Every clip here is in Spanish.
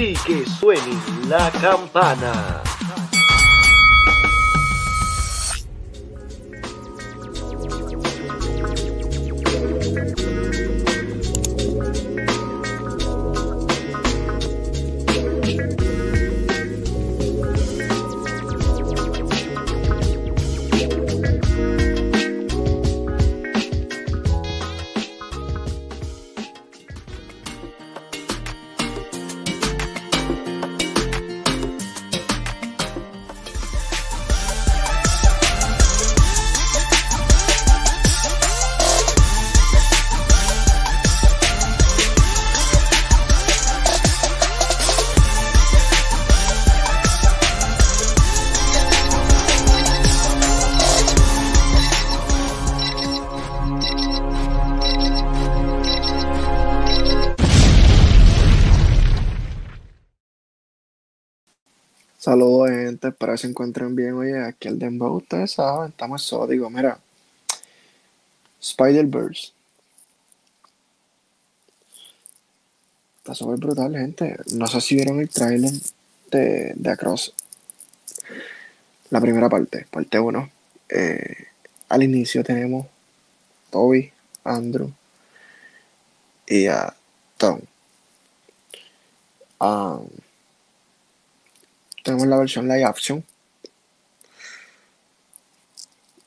y que suene la campana. Gente. Que se encuentren bien. Oye, aquí el Dembow, ustedes saben, estamos sódigos. Mira, Spider-Verse. Está súper brutal, gente. No sé si vieron el tráiler de, de Across. La primera parte, parte 1. Eh, al inicio tenemos Toby, Andrew y a Tom. Um, tenemos la versión live action.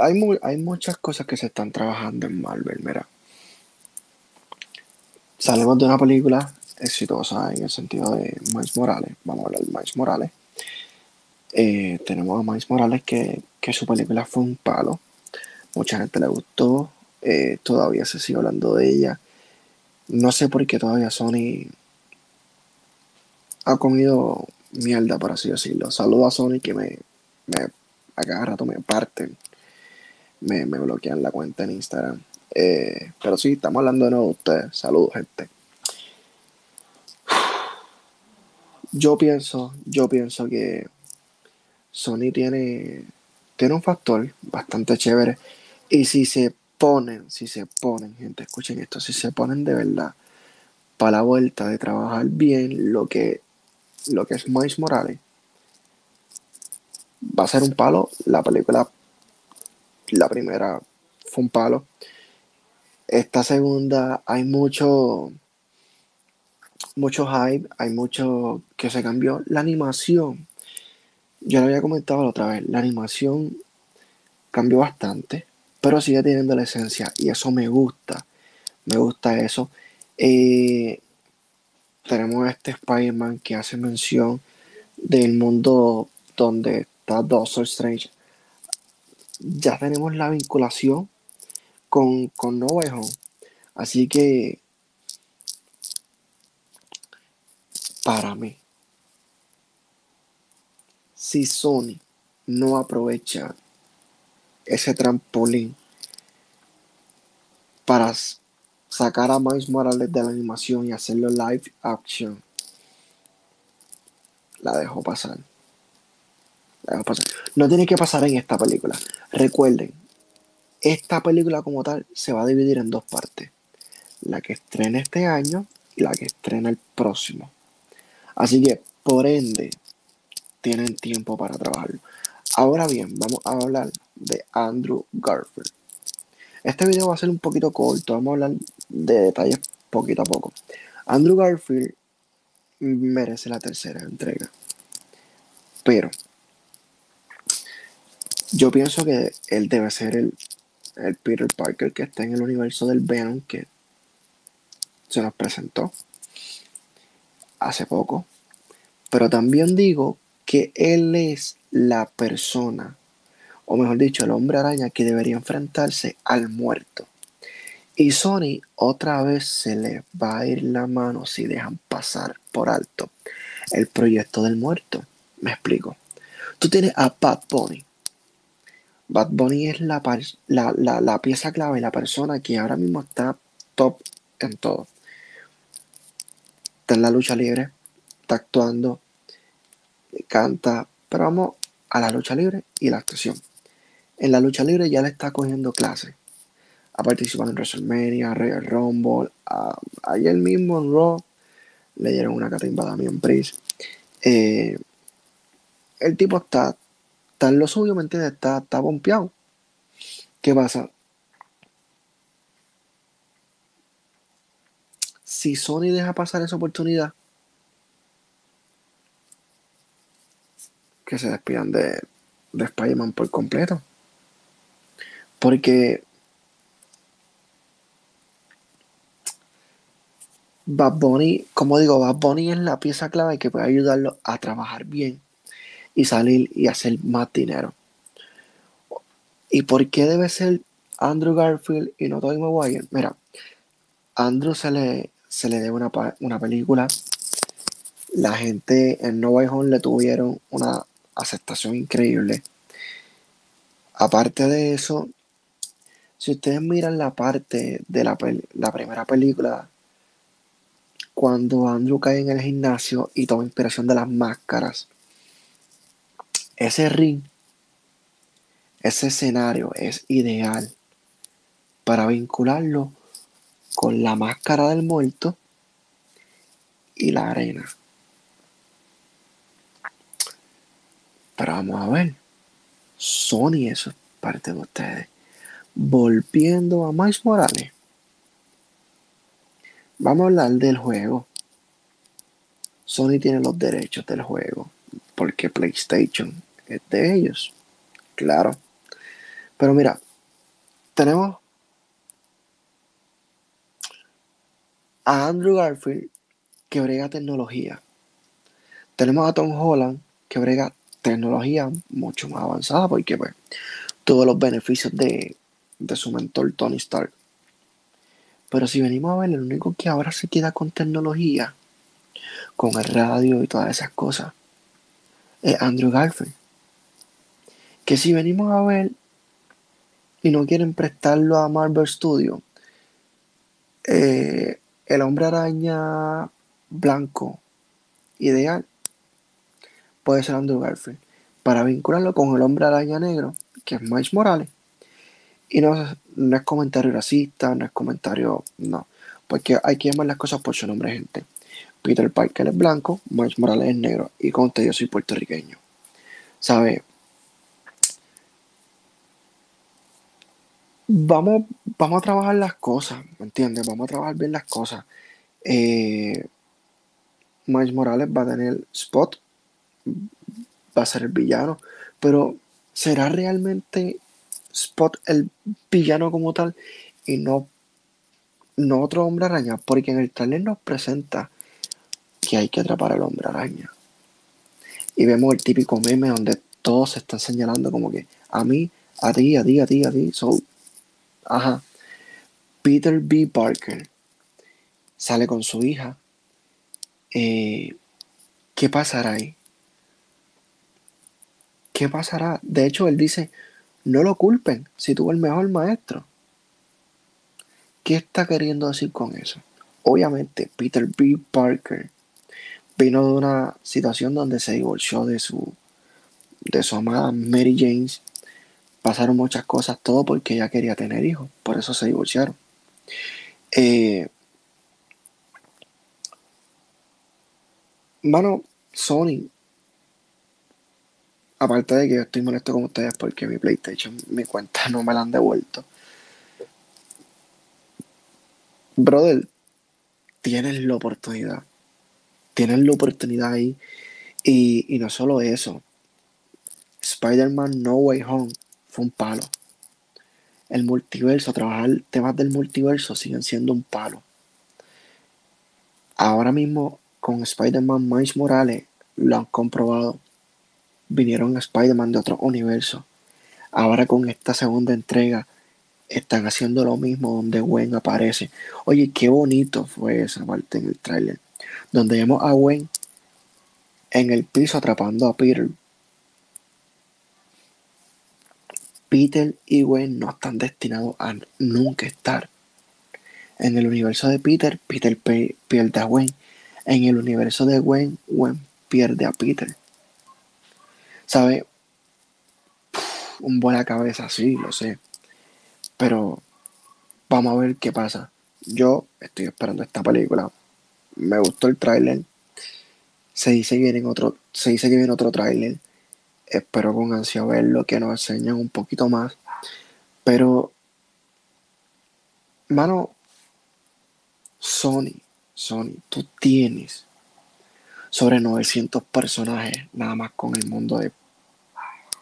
Hay, hay muchas cosas que se están trabajando en Marvel, mira. Salimos de una película exitosa en el sentido de Miles Morales. Vamos a hablar de Miles Morales. Eh, tenemos a Miles Morales que, que su película fue un palo. Mucha gente le gustó. eh, todavía se sigue hablando de ella. No sé por qué todavía Sony ha comido mierda, por así decirlo. Saludo a Sony que me, me a cada rato me parten, me, me bloquean la cuenta en Instagram. Eh, pero sí, estamos hablando de nuevo de ustedes. Saludos, gente. Yo pienso, yo pienso que Sony tiene, tiene un factor bastante chévere. Y si se ponen, si se ponen, gente, escuchen esto, si se ponen de verdad para la vuelta de trabajar bien lo que lo que es Miles Morales, va a ser un palo. La película, la primera fue un palo. Esta segunda hay mucho, mucho hype, hay mucho que se cambió. La animación, yo lo había comentado la otra vez, la animación cambió bastante, pero sigue teniendo la esencia y eso me gusta, me gusta eso. Eh, tenemos a este Spider-Man que hace mención del mundo donde está Doctor Strange. Ya tenemos la vinculación con, con No Way. Así que, para mí, si Sony no aprovecha ese trampolín para sacar a Miles Morales de la animación y hacerlo live action, la dejo pasar. La dejo pasar. No tiene que pasar en esta película. Recuerden, esta película como tal se va a dividir en dos partes. La que estrena este año y la que estrena el próximo. Así que, por ende, tienen tiempo para trabajarlo. Ahora bien, vamos a hablar de Andrew Garfield. Este video va a ser un poquito corto, vamos a hablar de detalles poquito a poco. Andrew Garfield merece la tercera entrega, pero yo pienso que él debe ser el, el Peter Parker que está en el universo del Venom que se nos presentó hace poco. Pero también digo que él es la persona, o mejor dicho, el hombre araña que debería enfrentarse al muerto. Y Sony otra vez se le va a ir la mano si dejan pasar por alto el proyecto del muerto. Me explico. Tú tienes a Bad Bunny. Bad Bunny es la, la, la pieza clave, la persona que ahora mismo está top en todo. Está en la lucha libre, está actuando, canta, pero vamos a la lucha libre y la actuación. En la lucha libre ya le está cogiendo clases. Ha participado en WrestleMania, Royal Rumble, a- ayer mismo en Raw le dieron una catimba a Damian Priest. Eh, el tipo está, está lo suyo, ¿me entiendes? Está, está bompeado. ¿Qué pasa? Si Sony deja pasar esa oportunidad, que se despidan de, de Spider-Man por completo. Porque Bad Bunny, como digo, Bad Bunny es la pieza clave que puede ayudarlo a trabajar bien y salir y hacer más dinero. ¿Y por qué debe ser Andrew Garfield y no Tobey Maguire? Mira, Andrew se le, se le debe una, una película. La gente en No Way Home le tuvieron una aceptación increíble. Aparte de eso, si ustedes miran la parte de la, la primera película, cuando Andrew cae en el gimnasio y toma inspiración de las máscaras, ese ring, ese escenario es ideal para vincularlo con la máscara del muerto y la arena. Pero vamos a ver. Sony, eso es parte de ustedes. Volviendo a Miles Morales. Vamos a hablar del juego. Sony tiene los derechos del juego. Porque PlayStation es de ellos. Claro. Pero mira, tenemos a Andrew Garfield que brega tecnología. Tenemos a Tom Holland que brega tecnología mucho más avanzada porque pues todos los beneficios de, su mentor Tony Stark. Pero si venimos a ver, el único que ahora se queda con tecnología, con el radio y todas esas cosas, es Andrew Garfield. Que si venimos a ver y no quieren prestarlo a Marvel Studios, eh, el hombre araña blanco ideal puede ser Andrew Garfield, para vincularlo con el hombre araña negro, que es Miles Morales. Y no, es comentario racista, no es comentario, no, porque hay que llamar las cosas por su nombre, gente. Peter Parker es blanco, Miles Morales es negro, y con usted yo soy puertorriqueño. ¿Sabe? Vamos, vamos a trabajar las cosas, ¿me entiendes? Vamos a trabajar bien las cosas. Eh, Morales va a tener spot va a ser el villano. Pero ¿será realmente Spot el villano como tal y no, no otro hombre araña? Porque en el trailer nos presenta que hay que atrapar al hombre araña. Y vemos el típico meme donde todos se están señalando como que a mí, a ti, a ti, a ti, a ti. So, ajá. Peter B. Parker sale con su hija. Eh, ¿Qué pasará ahí? ¿qué pasará? De hecho, él dice, no lo culpen si tuvo el mejor maestro. ¿Qué está queriendo decir con eso? Obviamente, Peter B. Parker vino de una situación donde se divorció de su, de su amada Mary James. Pasaron muchas cosas, todo porque ella quería tener hijos, por eso se divorciaron. Eh, bueno, Sony Aparte de que yo estoy molesto con ustedes porque mi PlayStation, mi cuenta no me la han devuelto. Brother, tienes la oportunidad. Tienes la oportunidad ahí. Y, y no solo eso. Spider-Man No Way Home fue un palo. El multiverso, trabajar temas del multiverso siguen siendo un palo. Ahora mismo con Spider-Man Miles Morales lo han comprobado vinieron Spider-Man de otro universo. Ahora con esta segunda entrega están haciendo lo mismo donde Gwen aparece. Oye, qué bonito fue esa parte en el tráiler. Donde vemos a Gwen en el piso atrapando a Peter. Peter y Gwen no están destinados a nunca estar. En el universo de Peter, Peter pierde a Gwen. En el universo de Gwen, Gwen pierde a Peter. ¿Sabe? Un buena cabeza, sí, lo sé. Pero vamos a ver qué pasa. Yo estoy esperando esta película. me gustó el tráiler. Se dice que viene otro, se dice que viene otro tráiler. Espero con ansia verlo, que nos enseñen un poquito más. Pero, mano, Sony, Sony, tú tienes sobre 900 personajes nada más con el mundo de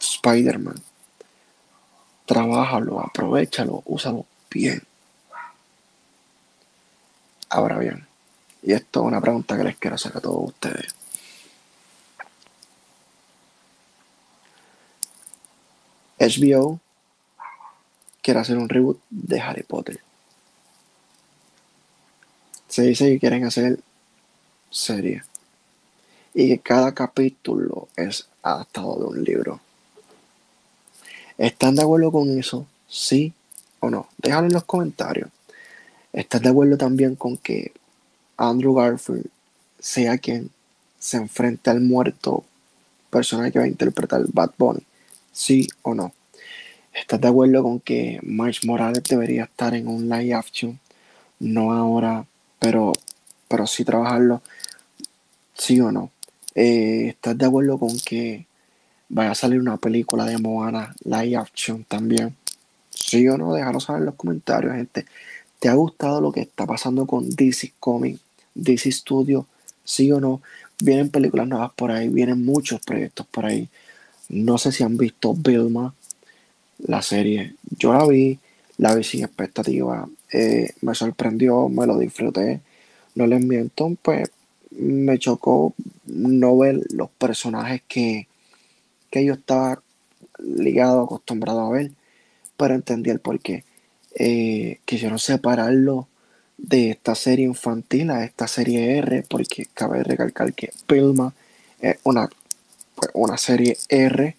Spider-Man. Trabájalo, aprovechalo, úsalo bien. Ahora bien, y esto es una pregunta que les quiero hacer a todos ustedes. HBO quiere hacer un reboot de Harry Potter. Se dice que quieren hacer serie y que cada capítulo es adaptado de un libro. ¿Están de acuerdo con eso? ¿Sí o no? Déjalo en los comentarios. ¿Estás de acuerdo también con que Andrew Garfield sea quien se enfrente al muerto personal que va a interpretar Bad Bunny? ¿Sí o no? ¿Estás de acuerdo con que Miles Morales debería estar en un live action? No ahora, pero, pero sí trabajarlo. ¿Sí o no? Eh, ¿Estás de acuerdo con que vaya a salir una película de Moana live action también? ¿Sí o no? Déjalo saber en los comentarios, gente. ¿Te ha gustado lo que está pasando con DC Comics, DC Studio? ¿Sí o no? Vienen películas nuevas por ahí, vienen muchos proyectos por ahí. No sé si han visto Vilma, la serie. Yo la vi, la vi sin expectativa. Eh, me sorprendió, me lo disfruté. No les miento, pues me chocó no ver los personajes que, que yo estaba ligado, acostumbrado a ver, pero entendí el porqué. Eh, quisieron separarlo de esta serie infantil a esta serie R, porque cabe recalcar que Pilma es una, pues, una serie R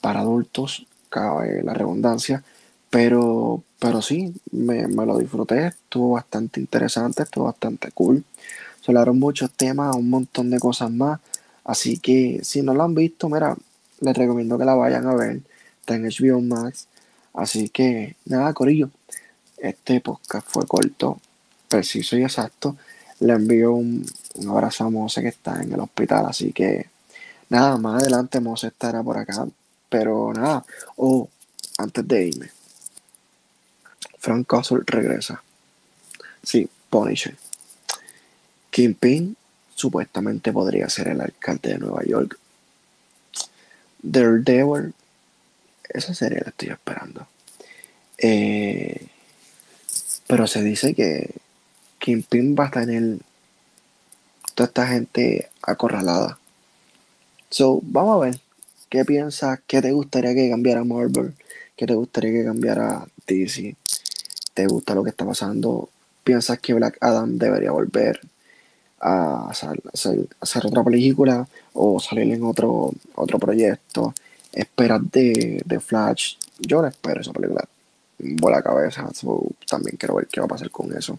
para adultos, cabe la redundancia, pero, pero sí, me, me lo disfruté, estuvo bastante interesante, estuvo bastante cool. Se hablaron muchos temas, un montón de cosas más. Así que si no lo han visto, mira, les recomiendo que la vayan a ver. Está en HBO Max. Así que nada, Corillo. Este podcast fue corto, preciso y exacto. Le envío un, abrazo a Mose que está en el hospital. Así que nada, más adelante Mose estará por acá. Pero nada, oh, antes de irme, Frank Castle regresa. Sí, Punisher. Kingpin supuestamente podría ser el alcalde de Nueva York. Daredevil, esa serie la estoy esperando. Eh, pero se dice que Kingpin va a tener toda esta gente acorralada. So, vamos a ver qué piensas, qué te gustaría que cambiara Marvel, qué te gustaría que cambiara DC. ¿Te gusta lo que está pasando? ¿Piensas que Black Adam debería volver? A hacer, otra película o salir en otro, otro proyecto. Esperar de, Flash. Yo no espero esa película. Vuela cabeza. también quiero ver qué va a pasar con eso.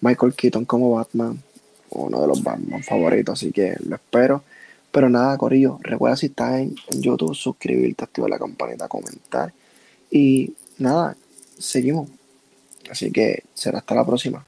Michael Keaton como Batman. Uno de los Batman favoritos. Así que lo espero. Pero nada, Corillo. Recuerda si estás en YouTube, suscribirte, activar la campanita, comentar. Y nada, seguimos. Así que será hasta la próxima.